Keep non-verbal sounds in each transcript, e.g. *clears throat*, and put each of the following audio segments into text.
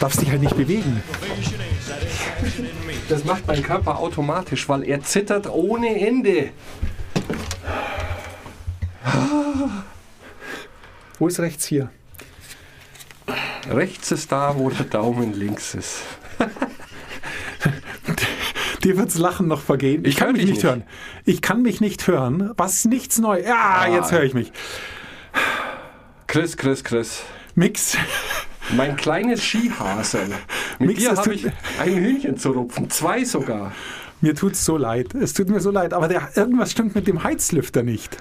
Darfst dich halt nicht bewegen. *laughs* Das macht mein Körper automatisch, weil er zittert ohne Ende. Wo ist rechts hier? Rechts ist da, wo der Daumen links ist. *laughs* Dir wird's Lachen noch vergehen. Ich, Ich kann mich nicht, nicht. hören. Ich kann mich nicht hören. Was nichts neu. Ja, Ah. jetzt höre ich mich. Chris, Chris, Chris. Mix. Mein kleines Skihasel. Mit Mix, dir habe tut- ich ein Hühnchen zu rupfen. Zwei sogar. Mir tut's so leid. Es tut mir so leid. Aber der, irgendwas stimmt mit dem Heizlüfter nicht.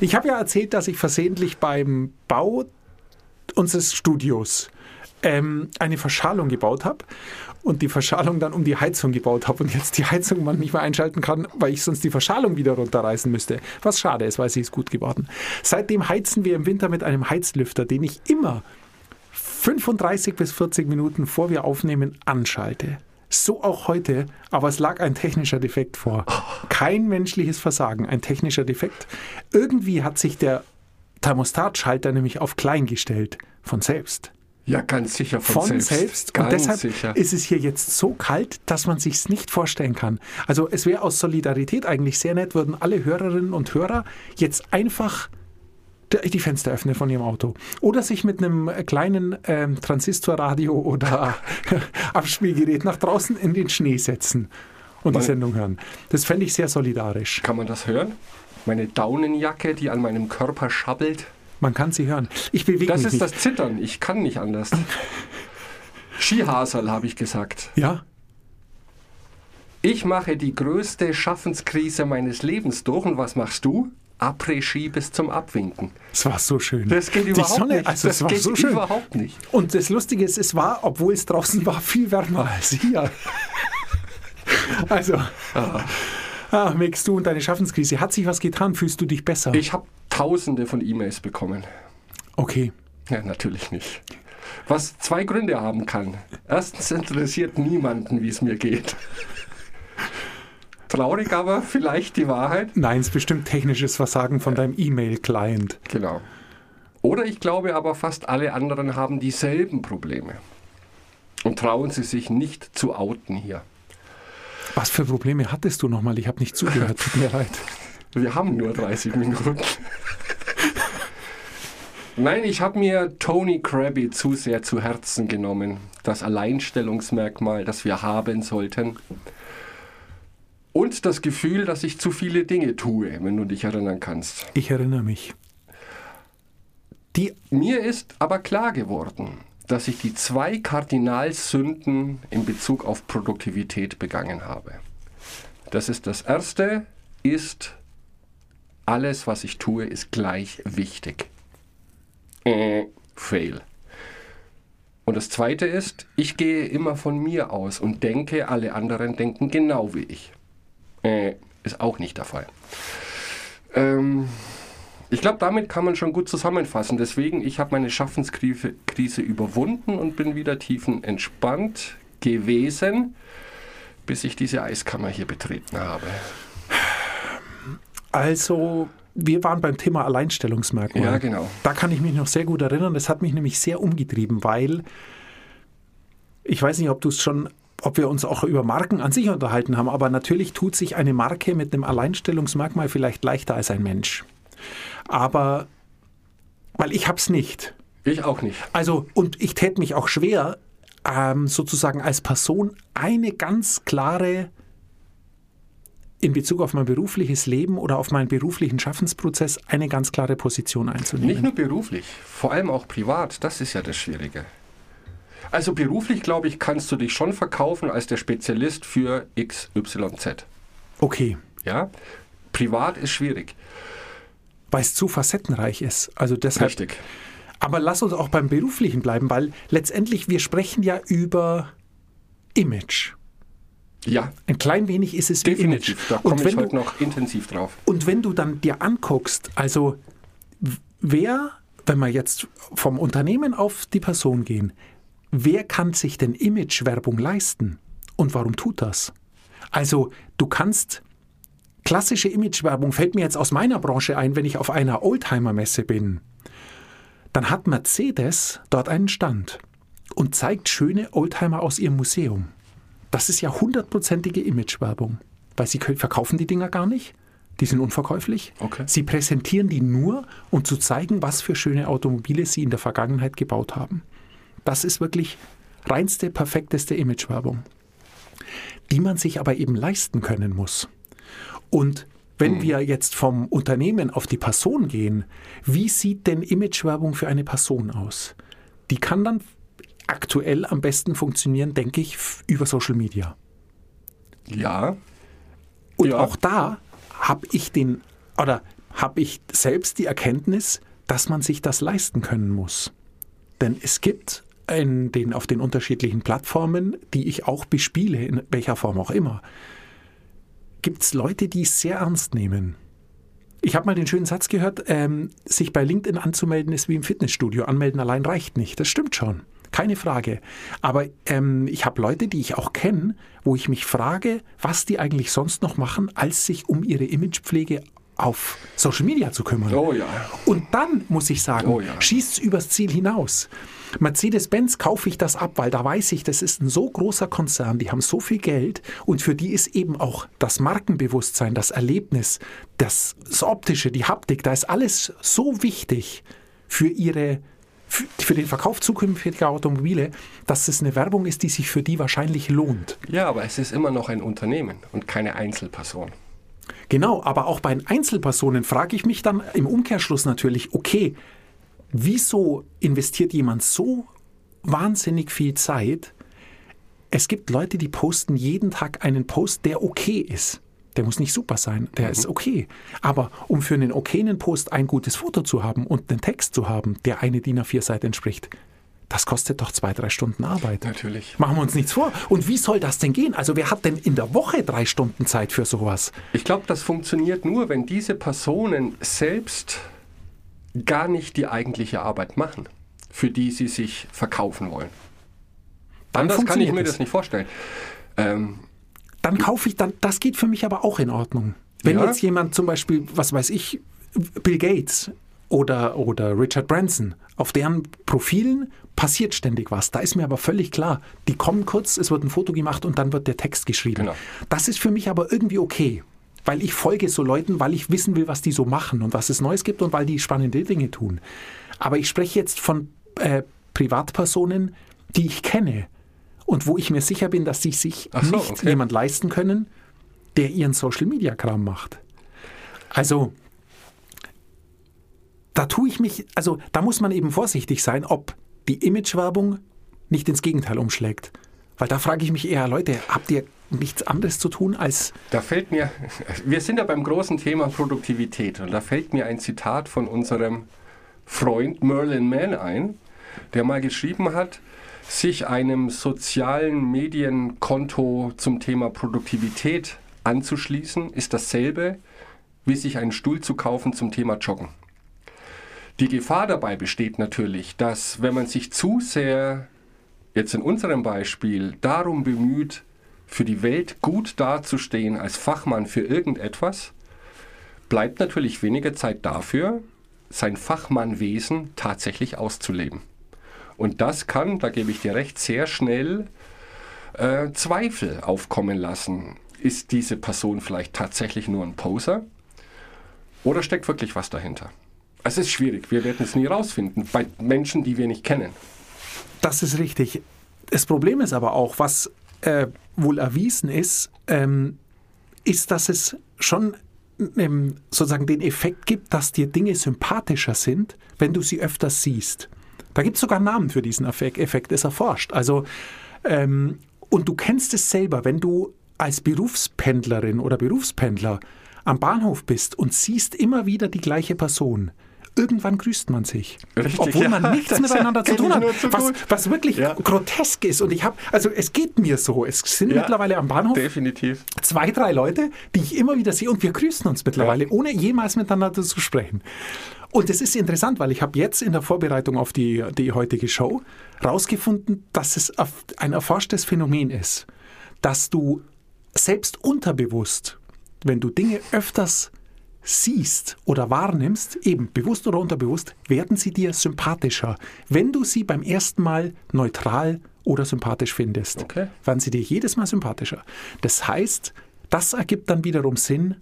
Ich habe ja erzählt, dass ich versehentlich beim Bau unseres Studios ähm, eine Verschalung gebaut habe und die Verschalung dann um die Heizung gebaut habe und jetzt die Heizung man nicht mehr einschalten kann, weil ich sonst die Verschalung wieder runterreißen müsste. Was schade ist, weil sie ist gut geworden. Seitdem heizen wir im Winter mit einem Heizlüfter, den ich immer 35 bis 40 Minuten vor wir aufnehmen anschalte. So auch heute, aber es lag ein technischer Defekt vor. Kein menschliches Versagen, ein technischer Defekt. Irgendwie hat sich der Thermostatschalter nämlich auf klein gestellt, von selbst. Ja, ganz sicher von, Von selbst. selbst. Ganz Und deshalb sicher. ist es hier jetzt so kalt, dass man sich's nicht vorstellen kann. Also es wäre aus Solidarität eigentlich sehr nett, würden alle Hörerinnen und Hörer jetzt einfach die Fenster öffnen von ihrem Auto. Oder sich mit einem kleinen ähm, Transistorradio *laughs* oder *laughs* Abspielgerät nach draußen in den Schnee setzen und die Man- Sendung hören. Das fände ich sehr solidarisch. Kann man das hören? Meine Daunenjacke, die an meinem Körper schabbelt. Man kann sie hören. Ich bewege Das mich ist nicht. das Zittern. Ich kann nicht anders. Skihasel, habe ich gesagt. Ja, Ich mache die größte Schaffenskrise meines Lebens durch. Und was machst du? Après-Ski bis zum Abwinken. es war so schön. Das geht Die überhaupt Sonne, nicht. also das es war geht so schön. überhaupt nicht. Und das Lustige ist, es war, obwohl es draußen war, viel wärmer als hier. Also, ah, Mix, du und deine Schaffenskrise. Hat sich was getan? Fühlst du dich besser? Ich habe tausende von E-Mails bekommen. okay. Ja, natürlich nicht. Was zwei Gründe haben kann. Erstens interessiert niemanden, wie es mir geht. Traurig, aber vielleicht die Wahrheit. Nein, es ist bestimmt technisches Versagen von deinem E-Mail-Client. Genau. Oder ich glaube aber, fast alle anderen haben dieselben Probleme. Und trauen sie sich nicht zu outen hier. Was für Probleme hattest du nochmal? Ich habe nicht zugehört. Tut mir leid. Wir haben nur 30 Minuten. Nein, ich habe mir Tony Krabby zu sehr zu Herzen genommen. Das Alleinstellungsmerkmal, das wir haben sollten. Und das Gefühl, dass ich zu viele Dinge tue, wenn du dich erinnern kannst. Ich erinnere mich. Die, Mir ist aber klar geworden, dass ich die zwei Kardinalsünden in Bezug auf Produktivität begangen habe. Das ist das erste, ist alles, was ich tue, ist gleich wichtig. Äh, fail. Und das zweite ist, ich gehe immer von mir aus und denke, alle anderen denken genau wie ich. Äh, ist auch nicht der Fall. Ähm, ich glaube, damit kann man schon gut zusammenfassen. Deswegen, ich habe meine Schaffenskrise Krise überwunden und bin wieder tiefenentspannt gewesen, bis ich diese Eiskammer hier betreten habe. also, wir waren beim Thema Alleinstellungsmerkmal. Ja, genau. Da kann ich mich noch sehr gut erinnern. Das hat mich nämlich sehr umgetrieben, weil ich weiß nicht, ob du es schon, ob wir uns auch über Marken an sich unterhalten haben, aber natürlich tut sich eine Marke mit einem Alleinstellungsmerkmal vielleicht leichter als ein Mensch. Aber weil ich hab's nicht. Ich auch nicht. Also, und ich täte mich auch schwer, ähm, sozusagen als Person eine ganz klare in Bezug auf mein berufliches Leben oder auf meinen beruflichen Schaffensprozess eine ganz klare Position einzunehmen. Nicht nur beruflich, vor allem auch privat. Das ist ja das Schwierige. Also beruflich, glaube ich, kannst du dich schon verkaufen als der Spezialist für XYZ. Okay, Ja? Privat ist schwierig. Weil es zu facettenreich ist. Also deshalb. Richtig. Aber lass uns auch beim Beruflichen bleiben, weil letztendlich wir sprechen ja über Image. Ja, Ein klein wenig ist es definitiv. Image. Da komme ich wenn, heute du, noch intensiv drauf. und wenn du dann dir anguckst, also wer, wenn wir jetzt vom Unternehmen auf die Person gehen, wer kann sich denn Imagewerbung leisten? Und warum tut das? Also du kannst klassische Imagewerbung fällt mir jetzt aus meiner Branche ein, wenn ich auf einer Oldtimer-Messe bin. dann hat Mercedes dort einen Stand und zeigt schöne Oldtimer aus ihrem Museum. Das ist ja hundertprozentige Imagewerbung, weil sie verkaufen die Dinger gar nicht. Die sind unverkäuflich. Okay. Sie präsentieren die nur, um zu zeigen, was für schöne Automobile sie in der Vergangenheit gebaut haben. Das ist wirklich reinste, perfekteste Imagewerbung, die man sich aber eben leisten können muss. Und wenn wir jetzt vom Unternehmen auf die Person gehen, wie sieht denn Imagewerbung für eine Person aus? Die kann dann aktuell am besten funktionieren, denke ich, über Social Media. Ja. Und Ja. auch da habe ich den oder habe ich selbst die Erkenntnis, dass man sich das leisten können muss. Denn es gibt in den, auf den unterschiedlichen Plattformen, die ich auch bespiele, in welcher Form auch immer, gibt es Leute, die es sehr ernst nehmen. Ich habe mal den schönen Satz gehört, ähm, sich bei LinkedIn anzumelden ist wie im Fitnessstudio. Anmelden allein reicht nicht. Das stimmt schon. Keine Frage. Aber ähm, ich habe Leute, die ich auch kenne, wo ich mich frage, was die eigentlich sonst noch machen, als sich um ihre Imagepflege auf Social Media zu kümmern. Oh ja. Und dann muss ich sagen, Oh ja. schießt es übers Ziel hinaus. Mercedes-Benz kaufe ich das ab, weil da weiß ich, das ist ein so großer Konzern, die haben so viel Geld und für die ist eben auch das Markenbewusstsein, das Erlebnis, das, das Optische, die Haptik, da ist alles so wichtig für ihre für, den Verkauf zukünftiger Automobile, dass es eine Werbung ist, die sich für die wahrscheinlich lohnt. Ja, aber es ist immer noch ein Unternehmen und keine Einzelperson. Genau, aber auch bei den Einzelpersonen frage ich mich dann im Umkehrschluss natürlich, okay, wieso investiert jemand so wahnsinnig viel Zeit? Es gibt Leute, die posten jeden Tag einen Post, der okay ist. Der muss nicht super sein, der ist okay. Aber um für einen okayen Post ein gutes Foto zu haben und einen Text zu haben, der eine DIN A4-Seite entspricht, das kostet doch zwei, drei Stunden Arbeit. Natürlich. Machen wir uns nichts vor. Und wie soll das denn gehen? Also wer hat denn in der Woche drei Stunden Zeit für sowas? Ich glaube, das funktioniert nur, wenn diese Personen selbst gar nicht die eigentliche Arbeit machen, für die sie sich verkaufen wollen. Dann Anders kann ich mir das nicht vorstellen. Ähm, dann kaufe ich dann, das geht für mich aber auch in Ordnung. Wenn Ja. jetzt jemand zum Beispiel, was weiß ich, Bill Gates oder, oder Richard Branson, auf deren Profilen passiert ständig was. Da ist mir aber völlig klar, die kommen kurz, es wird ein Foto gemacht und dann wird der Text geschrieben. Genau. Das ist für mich aber irgendwie okay. Weil ich folge so Leuten, weil ich wissen will, was die so machen und was es Neues gibt und weil die spannende Dinge tun. Aber ich spreche jetzt von äh, Privatpersonen, die ich kenne und wo ich mir sicher bin, dass sie sich so, nicht okay. jemand leisten können, der ihren Social-Media-Kram macht. Also, da tue ich mich, also da muss man eben vorsichtig sein, ob die Imagewerbung nicht ins Gegenteil umschlägt. Weil da frage ich mich eher, Leute, habt ihr nichts anderes zu tun als Da fällt mir, wir sind ja beim großen Thema Produktivität und da fällt mir ein Zitat von unserem Freund Merlin Mann ein, der mal geschrieben hat, sich einem sozialen Medienkonto zum Thema Produktivität anzuschließen, ist dasselbe, wie sich einen Stuhl zu kaufen zum Thema Joggen. Die Gefahr dabei besteht natürlich, dass wenn man sich zu sehr, jetzt in unserem Beispiel, darum bemüht, für die Welt gut dazustehen als Fachmann für irgendetwas, bleibt natürlich weniger Zeit dafür, sein Fachmannwesen tatsächlich auszuleben. Und das kann, da gebe ich dir recht, sehr schnell äh, Zweifel aufkommen lassen. Ist diese Person vielleicht tatsächlich nur ein Poser? Oder steckt wirklich was dahinter? Es ist schwierig, wir werden es nie rausfinden bei Menschen, die wir nicht kennen. Das ist richtig. Das Problem ist aber auch, was äh, wohl erwiesen ist, ähm, ist, dass es schon ähm, sozusagen den Effekt gibt, dass dir Dinge sympathischer sind, wenn du sie öfters siehst. Da gibt es sogar Namen für diesen Effekt, ist erforscht. Also, ähm, und du kennst es selber, wenn du als Berufspendlerin oder Berufspendler am Bahnhof bist und siehst immer wieder die gleiche Person. Irgendwann grüßt man sich. Richtig, obwohl man ja, nichts das miteinander zu tun hat. zu Was, was wirklich Ja. grotesk ist. Und ich habe, also es geht mir so. Es sind Ja. mittlerweile am Bahnhof Definitiv. zwei, drei Leute, die ich immer wieder sehe und wir grüßen uns mittlerweile, ohne jemals miteinander zu sprechen. Und es ist interessant, weil ich habe jetzt in der Vorbereitung auf die, die heutige Show rausgefunden, dass es ein erforschtes Phänomen ist, dass du selbst unterbewusst, wenn du Dinge öfters siehst oder wahrnimmst, eben bewusst oder unterbewusst, werden sie dir sympathischer. Wenn du sie beim ersten Mal neutral oder sympathisch findest, Okay. werden sie dir jedes Mal sympathischer. Das heißt, das ergibt dann wiederum Sinn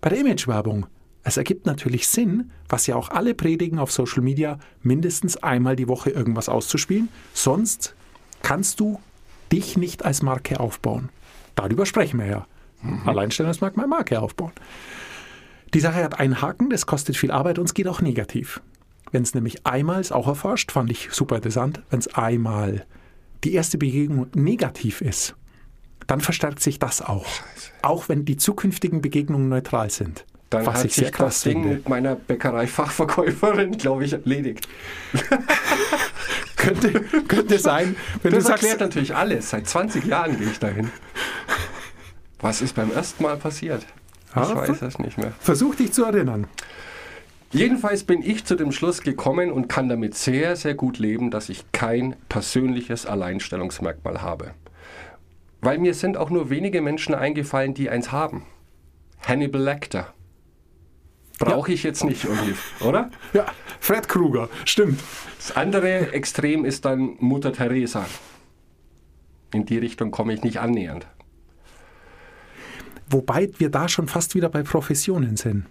bei der Imagewerbung. Es ergibt natürlich Sinn, was ja auch alle predigen auf Social Media, mindestens einmal die Woche irgendwas auszuspielen. Sonst kannst du dich nicht als Marke aufbauen. Darüber sprechen wir ja. Alleinstellungsmerkmal Marke aufbauen. Die Sache hat einen Haken, das kostet viel Arbeit und es geht auch negativ. Wenn es nämlich einmal, ist auch erforscht, fand ich super interessant, wenn es einmal die erste Begegnung negativ ist, dann verstärkt sich das auch. Auch wenn die zukünftigen Begegnungen neutral sind. Dann was hat ich sehr sich das krass Ding finde. mit meiner Bäckerei-Fachverkäuferin, glaube ich, erledigt. *laughs* Könnte, könnte sein, wenn Das du sagst, erklärt natürlich alles. Seit 20 Jahren gehe ich dahin. Was ist beim ersten Mal passiert? Ich weiß es nicht mehr. versuch dich zu erinnern. Jedenfalls bin ich zu dem Schluss gekommen und kann damit sehr, sehr gut leben, dass ich kein persönliches Alleinstellungsmerkmal habe. Weil mir sind auch nur wenige Menschen eingefallen, die eins haben. Hannibal Lecter. Brauche ich jetzt nicht, Oliv, oder? Ja, Fred Krueger, stimmt. Das andere Extrem ist dann Mutter Teresa. In die Richtung komme ich nicht annähernd. Wobei wir da schon fast wieder bei Professionen sind.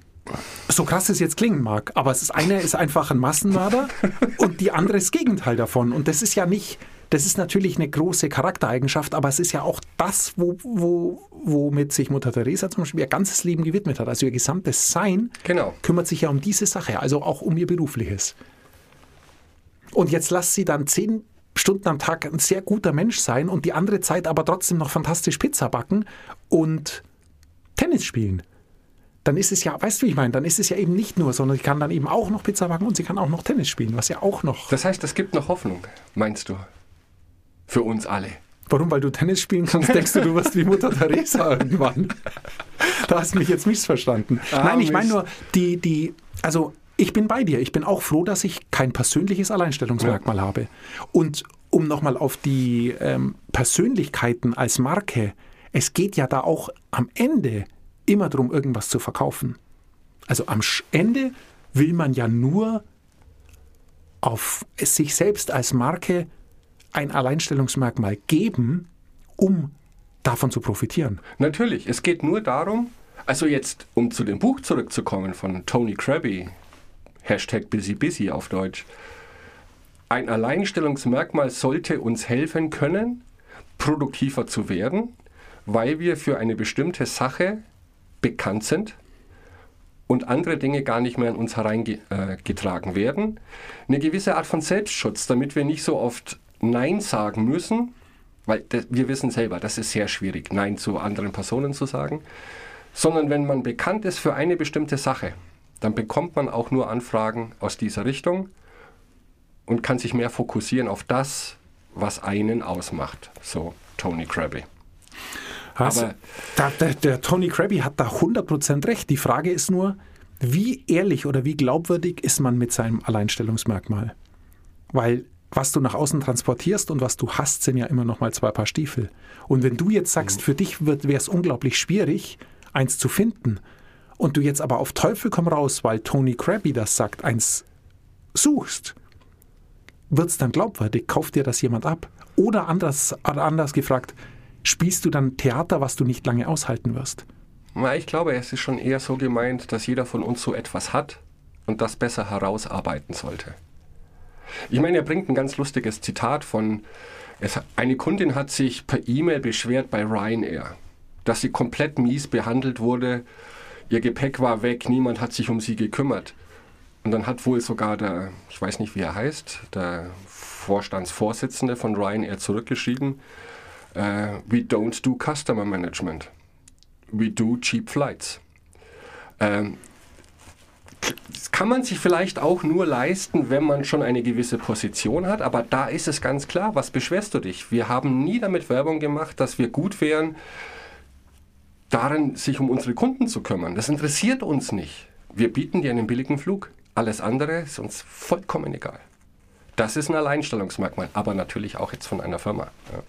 So krass es jetzt klingen mag, aber es ist eine ist einfach ein Massenmörder *laughs* und die andere ist das Gegenteil davon. Und das ist ja nicht, das ist natürlich eine große Charaktereigenschaft, aber es ist ja auch das, wo, wo, womit sich Mutter Teresa zum Beispiel ihr ganzes Leben gewidmet hat. Also ihr gesamtes Sein Genau. kümmert sich ja um diese Sache, also auch um ihr berufliches. Und jetzt lasst sie dann zehn Stunden am Tag ein sehr guter Mensch sein und die andere Zeit aber trotzdem noch fantastisch Pizza backen und Tennis spielen. Dann ist es ja, weißt du, wie ich meine, dann ist es ja eben nicht nur, sondern sie kann dann eben auch noch Pizza backen und sie kann auch noch Tennis spielen, was ja auch noch. Das heißt, es gibt noch Hoffnung, meinst du? Für uns alle. Warum? Weil du Tennis spielen kannst, denkst du, du wirst wie Mutter Teresa *laughs* irgendwann. Da hast du mich jetzt missverstanden. Ah, Nein, ich meine nur, die, die, also ich bin bei dir. Ich bin auch froh, dass ich kein persönliches Alleinstellungsmerkmal habe. Und um nochmal auf die ähm, Persönlichkeiten als Marke, es geht ja da auch am Ende immer darum, irgendwas zu verkaufen. Also am Ende will man ja nur auf sich selbst als Marke ein Alleinstellungsmerkmal geben, um davon zu profitieren. Natürlich, es geht nur darum, also jetzt, um zu dem Buch zurückzukommen von Tony Krabby, Hashtag Busy Busy auf Deutsch. Ein Alleinstellungsmerkmal sollte uns helfen können, produktiver zu werden, weil wir für eine bestimmte Sache bekannt sind und andere Dinge gar nicht mehr an uns hereingetragen werden. Eine gewisse Art von Selbstschutz, damit wir nicht so oft Nein sagen müssen, weil wir wissen selber, das ist sehr schwierig, Nein zu anderen Personen zu sagen, sondern wenn man bekannt ist für eine bestimmte Sache, dann bekommt man auch nur Anfragen aus dieser Richtung und kann sich mehr fokussieren auf das, was einen ausmacht. So Tony Krabby. Also, Aber- da, der, der Tony Krabby hat da 100% recht. Die Frage ist nur, wie ehrlich oder wie glaubwürdig ist man mit seinem Alleinstellungsmerkmal? Weil was du nach außen transportierst und was du hast, sind ja immer noch mal zwei Paar Stiefel. Und wenn du jetzt sagst, für dich wäre es unglaublich schwierig, eins zu finden, und du jetzt aber auf Teufel komm raus, weil Tony Krabby das sagt, eins suchst, wird es dann glaubwürdig? Kauft dir das jemand ab? Oder anders, oder anders gefragt, spielst du dann Theater, was du nicht lange aushalten wirst? Na, ich glaube, es ist schon eher so gemeint, dass jeder von uns so etwas hat und das besser herausarbeiten sollte. Ich meine, er bringt ein ganz lustiges Zitat von, es, eine Kundin hat sich per E-Mail beschwert bei Ryanair, dass sie komplett mies behandelt wurde, ihr Gepäck war weg, niemand hat sich um sie gekümmert. Und dann hat wohl sogar der, ich weiß nicht wie er heißt, der Vorstandsvorsitzende von Ryanair zurückgeschrieben, äh, we don't do customer management we do cheap flights. Ähm, das kann man sich vielleicht auch nur leisten, wenn man schon eine gewisse Position hat, aber da ist es ganz klar, was beschwerst du dich? Wir haben nie damit Werbung gemacht, dass wir gut wären, darin sich um unsere Kunden zu kümmern. Das interessiert uns nicht. Wir bieten dir einen billigen Flug. Alles andere ist uns vollkommen egal. Das ist ein Alleinstellungsmerkmal, aber natürlich auch jetzt von einer Firma. Ja.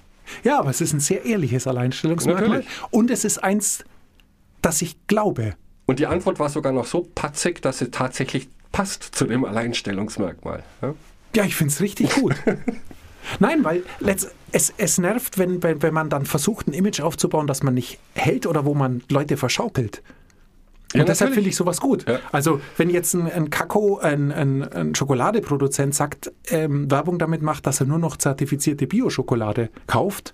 Ja, aber es ist ein sehr ehrliches Alleinstellungsmerkmal. Natürlich. Und es ist eins, das ich glaube. Und die Antwort war sogar noch so patzig, dass sie tatsächlich passt zu dem Alleinstellungsmerkmal. Ja? Ja, ich finde es richtig gut. *laughs* Nein, weil es, es nervt, wenn, wenn, wenn man dann versucht, ein Image aufzubauen, das man nicht hält oder wo man Leute verschaukelt. Und Ja, deshalb finde ich sowas gut. Ja. Also, wenn jetzt ein, ein Kakao, ein, ein, ein Schokoladeproduzent sagt, ähm, Werbung damit macht, dass er nur noch zertifizierte Bio-Schokolade kauft,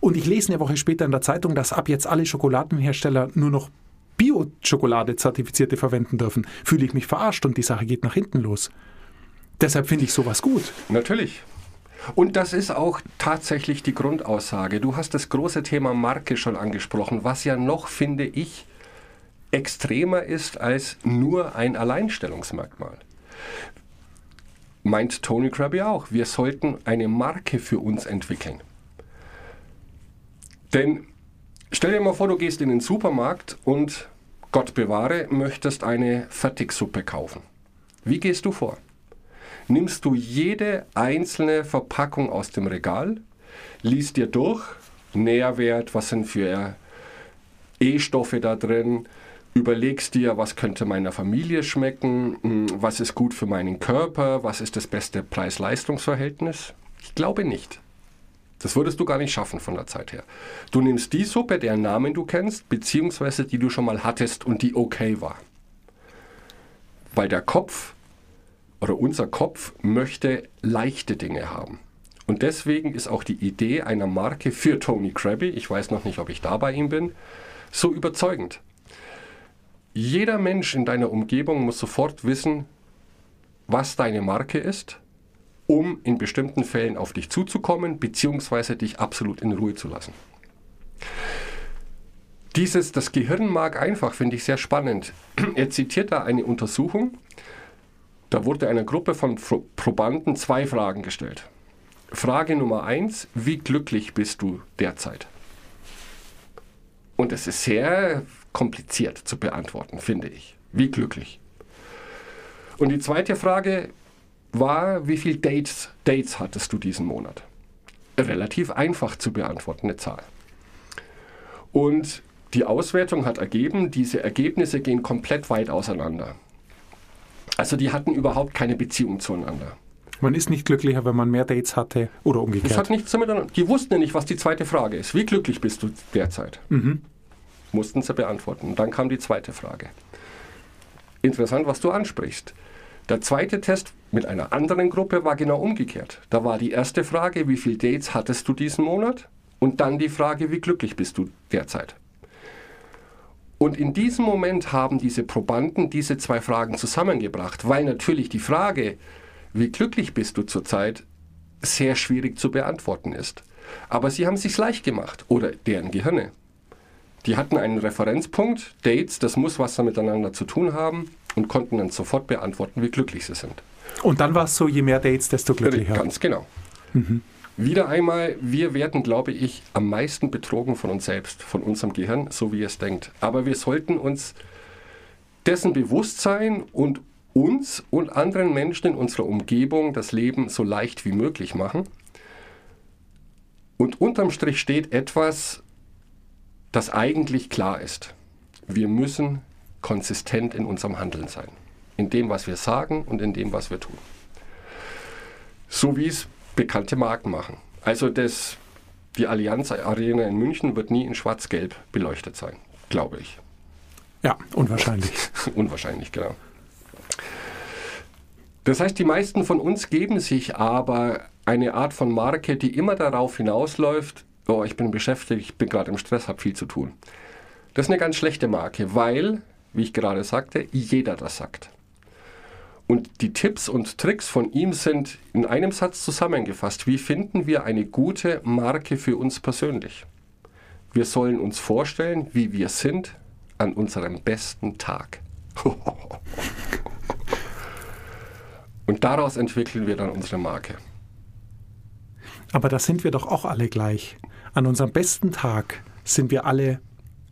und ich lese eine Woche später in der Zeitung, dass ab jetzt alle Schokoladenhersteller nur noch Bio-Schokolade zertifizierte verwenden dürfen, fühle ich mich verarscht und die Sache geht nach hinten los. Deshalb finde ich sowas gut. Natürlich. Und das ist auch tatsächlich die Grundaussage. Du hast das große Thema Marke schon angesprochen, was ja noch, finde ich, extremer ist als nur ein Alleinstellungsmerkmal. Meint Tony Krabbe auch. Wir sollten eine Marke für uns entwickeln. Denn stell dir mal vor, du gehst in den Supermarkt und Gott bewahre, möchtest eine Fertigsuppe kaufen. Wie gehst du vor? nimmst du jede einzelne Verpackung aus dem Regal, liest dir durch, Nährwert, was sind für E-Stoffe da drin, überlegst dir, was könnte meiner Familie schmecken, hm, was ist gut für meinen Körper, was ist das beste Preis-Leistungs-Verhältnis? Ich glaube nicht. Das würdest du gar nicht schaffen von der Zeit her. Du nimmst die Suppe, deren Namen du kennst, beziehungsweise die du schon mal hattest und die okay war. Weil der Kopf oder unser Kopf möchte leichte Dinge haben. Und deswegen ist auch die Idee einer Marke für Tony Krabbe, ich weiß noch nicht, ob ich da bei ihm bin, so überzeugend. Jeder Mensch in deiner Umgebung muss sofort wissen, was deine Marke ist, um in bestimmten Fällen auf dich zuzukommen, beziehungsweise dich absolut in Ruhe zu lassen. Dieses, das Gehirn mag einfach, finde ich sehr spannend. *clears throat* Er zitiert da eine Untersuchung, da wurde einer Gruppe von Pro- Probanden zwei Fragen gestellt. Frage Nummer eins, wie glücklich bist du derzeit? Und es ist sehr kompliziert zu beantworten, finde ich. Wie glücklich? Und die zweite Frage war, wie viele Dates, Dates hattest du diesen Monat? Relativ einfach zu beantwortende Zahl. Und die Auswertung hat ergeben, diese Ergebnisse gehen komplett weit auseinander. Also die hatten überhaupt keine Beziehung zueinander. Man ist nicht glücklicher, wenn man mehr Dates hatte oder Das hat umgekehrt. nichts damit an. Die wussten ja nicht, was die zweite Frage ist. Wie glücklich bist du derzeit? Mussten sie beantworten. Und dann kam die zweite Frage. Interessant, was du ansprichst. Der zweite Test mit einer anderen Gruppe war genau umgekehrt. Da war die erste Frage, wie viele Dates hattest du diesen Monat? Und dann die Frage, wie glücklich bist du derzeit? Und in diesem Moment haben diese Probanden diese zwei Fragen zusammengebracht, weil natürlich die Frage, wie glücklich bist du zurzeit, sehr schwierig zu beantworten ist. Aber sie haben es sich leicht gemacht oder deren Gehirne. Die hatten einen Referenzpunkt, Dates, das muss was miteinander zu tun haben und konnten dann sofort beantworten, wie glücklich sie sind. Und dann war es so, je mehr Dates, desto glücklicher. Ganz genau. Wieder einmal, wir werden, glaube ich, am meisten betrogen von uns selbst, von unserem Gehirn, so wie es denkt. Aber wir sollten uns dessen bewusst sein und uns und anderen Menschen in unserer Umgebung das Leben so leicht wie möglich machen. Und unterm Strich steht etwas, das eigentlich klar ist. Wir müssen konsistent in unserem Handeln sein. In dem, was wir sagen und in dem, was wir tun. So wie es bekannte Marken machen. Also das, die Allianz Arena in München wird nie in schwarz-gelb beleuchtet sein, glaube ich. Ja, unwahrscheinlich. *laughs* Unwahrscheinlich, genau. Das heißt, die meisten von uns geben sich aber eine Art von Marke, die immer darauf hinausläuft, oh, ich bin beschäftigt, ich bin gerade im Stress, habe viel zu tun. Das ist eine ganz schlechte Marke, weil, wie ich gerade sagte, jeder das sagt. Und die Tipps und Tricks von ihm sind in einem Satz zusammengefasst. Wie finden wir eine gute Marke für uns persönlich? Wir sollen uns vorstellen, wie wir sind an unserem besten Tag. *laughs* Und daraus entwickeln wir dann unsere Marke. Aber da sind wir doch auch alle gleich. An unserem besten Tag sind wir alle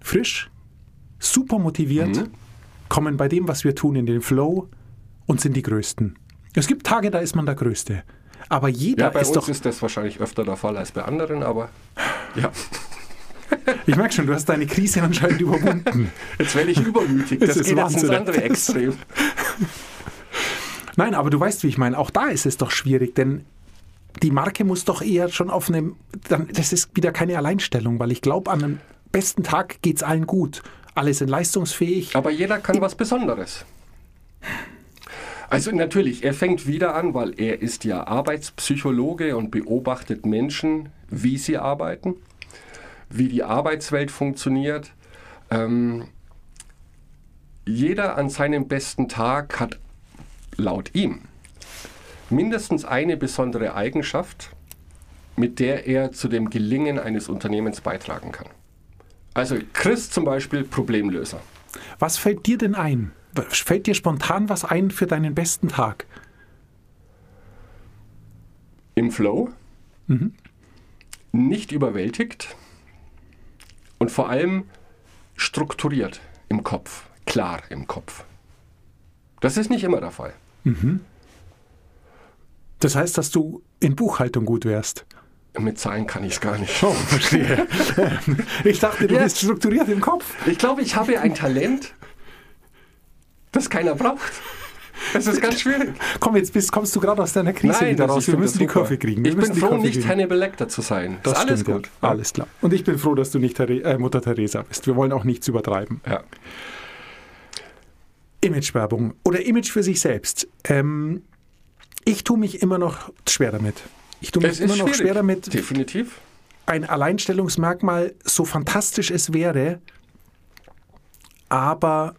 frisch, super motiviert, Mhm. kommen bei dem, was wir tun, in den Flow und sind die Größten. Es gibt Tage, da ist man der Größte. Aber jeder Ja, bei ist uns doch. ist das wahrscheinlich öfter der Fall als bei anderen, aber *laughs* ja. Ich merke schon, du hast deine Krise anscheinend überwunden. *laughs* Jetzt werde ich übermütig. Das, Das ist geht jetzt ins andere Extrem. *laughs* Nein, aber du weißt, wie ich meine. Auch da ist es doch schwierig, denn die Marke muss doch eher schon auf einem. Dann, das ist wieder keine Alleinstellung, weil ich glaube, an einem besten Tag geht es allen gut. Alle sind leistungsfähig. Aber jeder kann was Besonderes. Also natürlich, er fängt wieder an, weil er ist ja Arbeitspsychologe und beobachtet Menschen, wie sie arbeiten, wie die Arbeitswelt funktioniert. Ähm, jeder an seinem besten Tag hat laut ihm mindestens eine besondere Eigenschaft, mit der er zu dem Gelingen eines Unternehmens beitragen kann. Also Chris zum Beispiel Problemlöser. Was fällt dir denn ein? Fällt dir spontan was ein für deinen besten Tag? im Flow, nicht überwältigt und vor allem strukturiert im Kopf, klar im Kopf. Das ist nicht immer der Fall. Das heißt, dass du in Buchhaltung gut wärst. Mit Zahlen kann ich es gar nicht. Oh, verstehe. *laughs* ich dachte, du Ja. bist strukturiert im Kopf. Ich glaube, ich habe ein Talent, das keiner braucht. Das ist ganz schwierig. Komm, jetzt bist, kommst du gerade aus deiner Krise wieder das raus. Wir müssen die. Kurve kriegen. Wir Ich bin froh, nicht kriegen. Hannibal Lecter zu sein. Das, ist alles gut. Ja. Alles klar. Und ich bin froh, dass du nicht äh, Mutter Teresa bist. Wir wollen auch nichts übertreiben. Ja. Imagewerbung oder Image für sich selbst. Ähm, ich tue mich immer noch schwer damit. Ich tue mich Es immer ist noch schwer damit, Definitiv. ein Alleinstellungsmerkmal, so fantastisch es wäre, aber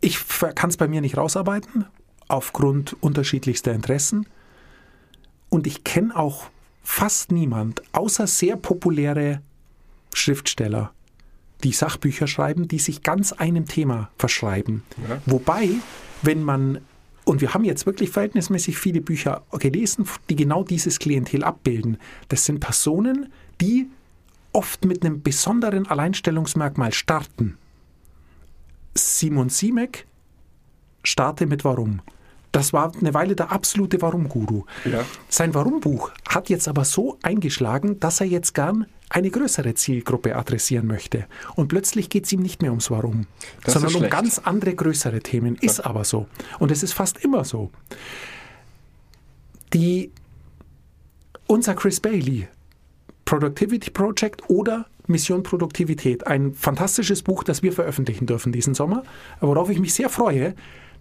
ich kann es bei mir nicht rausarbeiten, aufgrund unterschiedlichster Interessen. Und ich kenne auch fast niemand, außer sehr populäre Schriftsteller, die Sachbücher schreiben, die sich ganz einem Thema verschreiben. Ja. Wobei, wenn man, und wir haben jetzt wirklich verhältnismäßig viele Bücher gelesen, die genau dieses Klientel abbilden. Das sind Personen, die oft mit einem besonderen Alleinstellungsmerkmal starten. Simon Simek starte mit Warum. Das war eine Weile der absolute Warum-Guru. Ja. Sein Warum-Buch hat jetzt aber so eingeschlagen, dass er jetzt gern eine größere Zielgruppe adressieren möchte. Und plötzlich geht es ihm nicht mehr ums Warum, Das sondern um ganz andere, größere Themen. Ist aber so. Und es ist fast immer so. Die, unser Chris Bailey, Productivity Project oder Mission Produktivität. Ein fantastisches Buch, das wir veröffentlichen dürfen diesen Sommer, worauf ich mich sehr freue.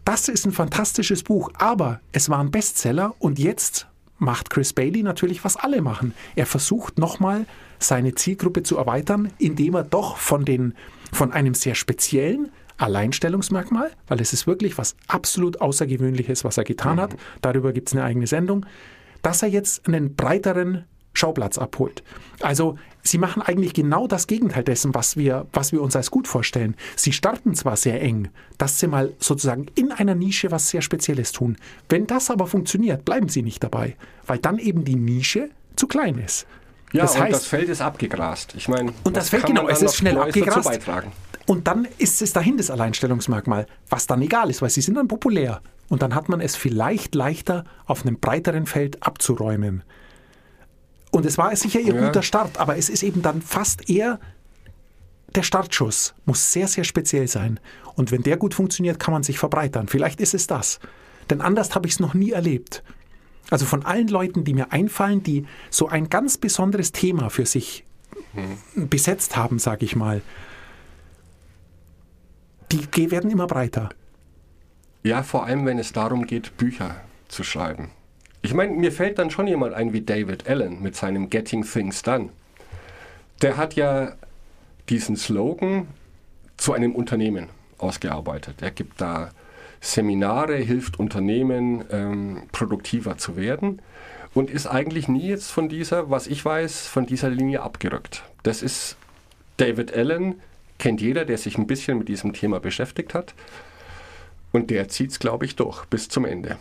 Das ist ein fantastisches Buch, aber es war ein Bestseller und jetzt macht Chris Bailey natürlich, was alle machen. Er versucht nochmal seine Zielgruppe zu erweitern, indem er doch von, den, von einem sehr speziellen Alleinstellungsmerkmal, weil es ist wirklich was absolut Außergewöhnliches, was er getan hat, darüber gibt es eine eigene Sendung, dass er jetzt einen breiteren Schauplatz abholt. Also sie machen eigentlich genau das Gegenteil dessen, was wir, was wir uns als gut vorstellen. Sie starten zwar sehr eng, dass sie mal sozusagen in einer Nische was sehr Spezielles tun. Wenn das aber funktioniert, bleiben sie nicht dabei, weil dann eben die Nische zu klein ist. Ja, das und heißt, das Feld ist abgegrast. Ich meine, und das Feld, genau, es ist schnell Neues abgegrast. beitragen? Und dann ist es dahin das Alleinstellungsmerkmal, was dann egal ist, weil sie sind dann populär. Und dann hat man es vielleicht leichter, auf einem breiteren Feld abzuräumen. Und es war sicher ihr Ja. guter Start, aber es ist eben dann fast eher der Startschuss. Muss sehr, sehr speziell sein. Und wenn der gut funktioniert, kann man sich verbreitern. Vielleicht ist es das. Denn anders habe ich es noch nie erlebt. Also von allen Leuten, die mir einfallen, die so ein ganz besonderes Thema für sich besetzt haben, sage ich mal, die werden immer breiter. Ja, vor allem, wenn es darum geht, Bücher zu schreiben. Ich meine, mir fällt dann schon jemand ein wie David Allen mit seinem Getting Things Done. Der hat ja diesen Slogan zu einem Unternehmen ausgearbeitet. Er gibt da Seminare, hilft Unternehmen, ähm, produktiver zu werden und ist eigentlich nie jetzt von dieser, was ich weiß, von dieser Linie abgerückt. Das ist David Allen, kennt jeder, der sich ein bisschen mit diesem Thema beschäftigt hat. Und der zieht es, glaube ich, durch bis zum Ende.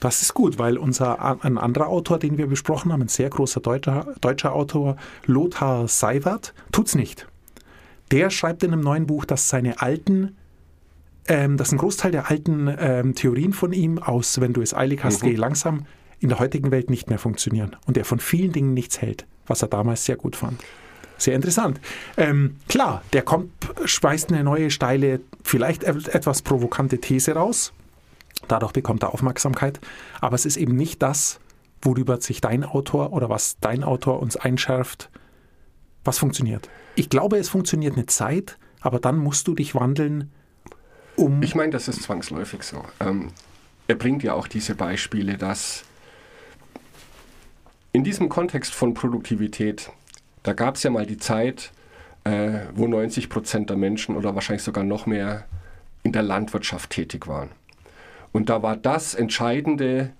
Das ist gut, weil unser ein anderer Autor, den wir besprochen haben, ein sehr großer deutscher, deutscher Autor, Lothar Seiwert, tut's nicht. Der schreibt in einem neuen Buch, dass seine alten, ähm, dass ein Großteil der alten ähm, Theorien von ihm aus, wenn du es eilig hast, geh langsam, in der heutigen Welt nicht mehr funktionieren. Und er von vielen Dingen nichts hält, was er damals sehr gut fand. Sehr interessant. Ähm, klar, der kommt, schmeißt eine neue, steile, vielleicht etwas provokante These raus. Dadurch bekommt er Aufmerksamkeit. Aber es ist eben nicht das, worüber sich dein Autor oder was dein Autor uns einschärft, was funktioniert. Ich glaube, es funktioniert eine Zeit, aber dann musst du dich wandeln, um. Ich meine, das ist zwangsläufig so. Ähm, er bringt ja auch diese Beispiele, dass in diesem Kontext von Produktivität, da gab es ja mal die Zeit, äh, wo 90 Prozent der Menschen oder wahrscheinlich sogar noch mehr in der Landwirtschaft tätig waren. Und da war das Entscheidende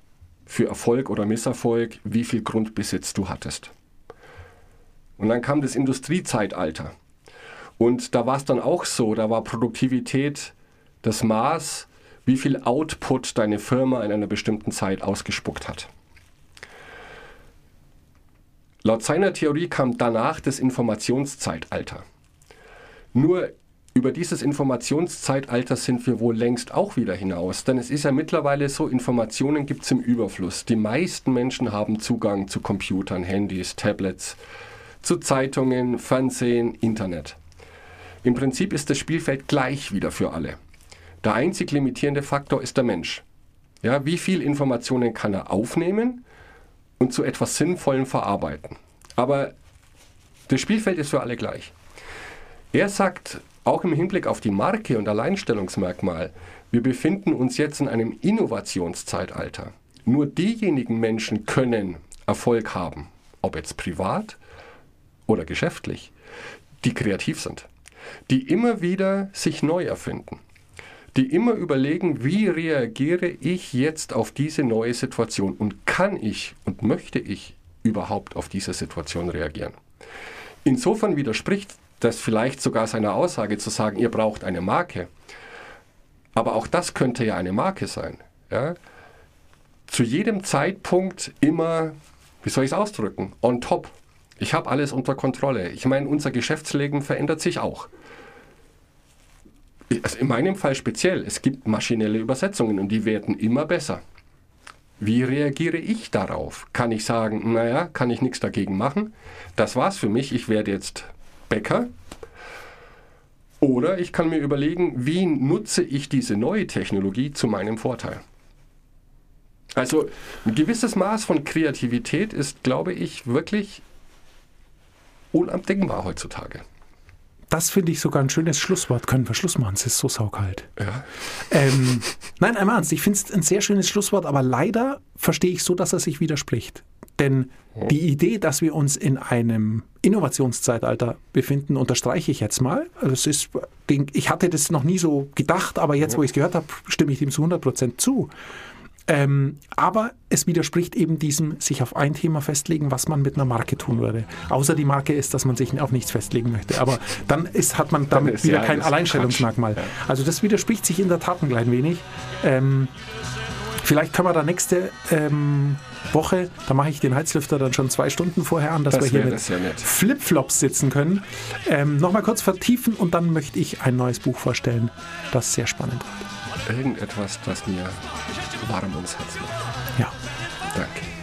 für Erfolg oder Misserfolg, wie viel Grundbesitz du hattest. Und dann kam das Industriezeitalter. Und da war es dann auch so, da war Produktivität das Maß, wie viel Output deine Firma in einer bestimmten Zeit ausgespuckt hat. Laut seiner Theorie kam danach das Informationszeitalter. Nur über dieses Informationszeitalter sind wir wohl längst auch wieder hinaus, denn es ist ja mittlerweile so, Informationen gibt es im Überfluss. Die meisten Menschen haben Zugang zu Computern, Handys, Tablets, zu Zeitungen, Fernsehen, Internet. Im Prinzip ist das Spielfeld gleich wieder für alle. Der einzig limitierende Faktor ist der Mensch. Ja, wie viel Informationen kann er aufnehmen und zu etwas Sinnvollem verarbeiten? Aber das Spielfeld ist für alle gleich. Er sagt, auch im Hinblick auf die Marke und Alleinstellungsmerkmal, wir befinden uns jetzt in einem Innovationszeitalter. Nur diejenigen Menschen können Erfolg haben, ob jetzt privat oder geschäftlich, die kreativ sind, die immer wieder sich neu erfinden, die immer überlegen, wie reagiere ich jetzt auf diese neue Situation und kann ich und möchte ich überhaupt auf diese Situation reagieren. Insofern widerspricht das vielleicht sogar seiner Aussage zu sagen, ihr braucht eine Marke. Aber auch das könnte ja eine Marke sein. Ja? Zu jedem Zeitpunkt immer, wie soll ich es ausdrücken, on top. Ich habe alles unter Kontrolle. Ich meine, unser Geschäftsleben verändert sich auch. Also in meinem Fall speziell, es gibt maschinelle Übersetzungen und die werden immer besser. Wie reagiere ich darauf? Kann ich sagen, naja, kann ich nichts dagegen machen? Das war's für mich, ich werde jetzt Bäcker. Oder ich kann mir überlegen, wie nutze ich diese neue Technologie zu meinem Vorteil? Also ein gewisses Maß von Kreativität ist, glaube ich, wirklich unabdingbar heutzutage. Das finde ich sogar ein schönes Schlusswort. Können wir Schluss machen? Es ist so saukalt. Ja. Ähm, nein, einmal ernst. Ich finde es ein sehr schönes Schlusswort, aber leider verstehe ich so, dass er sich widerspricht. Denn die Idee, dass wir uns in einem Innovationszeitalter befinden, unterstreiche ich jetzt mal. Also es ist, ich hatte das noch nie so gedacht, aber jetzt, wo ich es gehört habe, stimme ich dem zu 100 Prozent zu. Ähm, aber es widerspricht eben diesem sich auf ein Thema festlegen, was man mit einer Marke tun würde. Außer die Marke ist, dass man sich auf nichts festlegen möchte. Aber dann ist, hat man damit wieder ja, kein Alleinstellungsmerkmal. Ja. Also das widerspricht sich in der Tat ein klein wenig. Ähm, vielleicht können wir da nächste ähm, Woche, da mache ich den Heizlüfter dann schon zwei Stunden vorher an, dass das wir hier mit ja Flipflops sitzen können. Ähm, Nochmal kurz vertiefen und dann möchte ich ein neues Buch vorstellen, das sehr spannend wird. Irgendetwas, das mir warm ums Herz macht. Ja. Danke.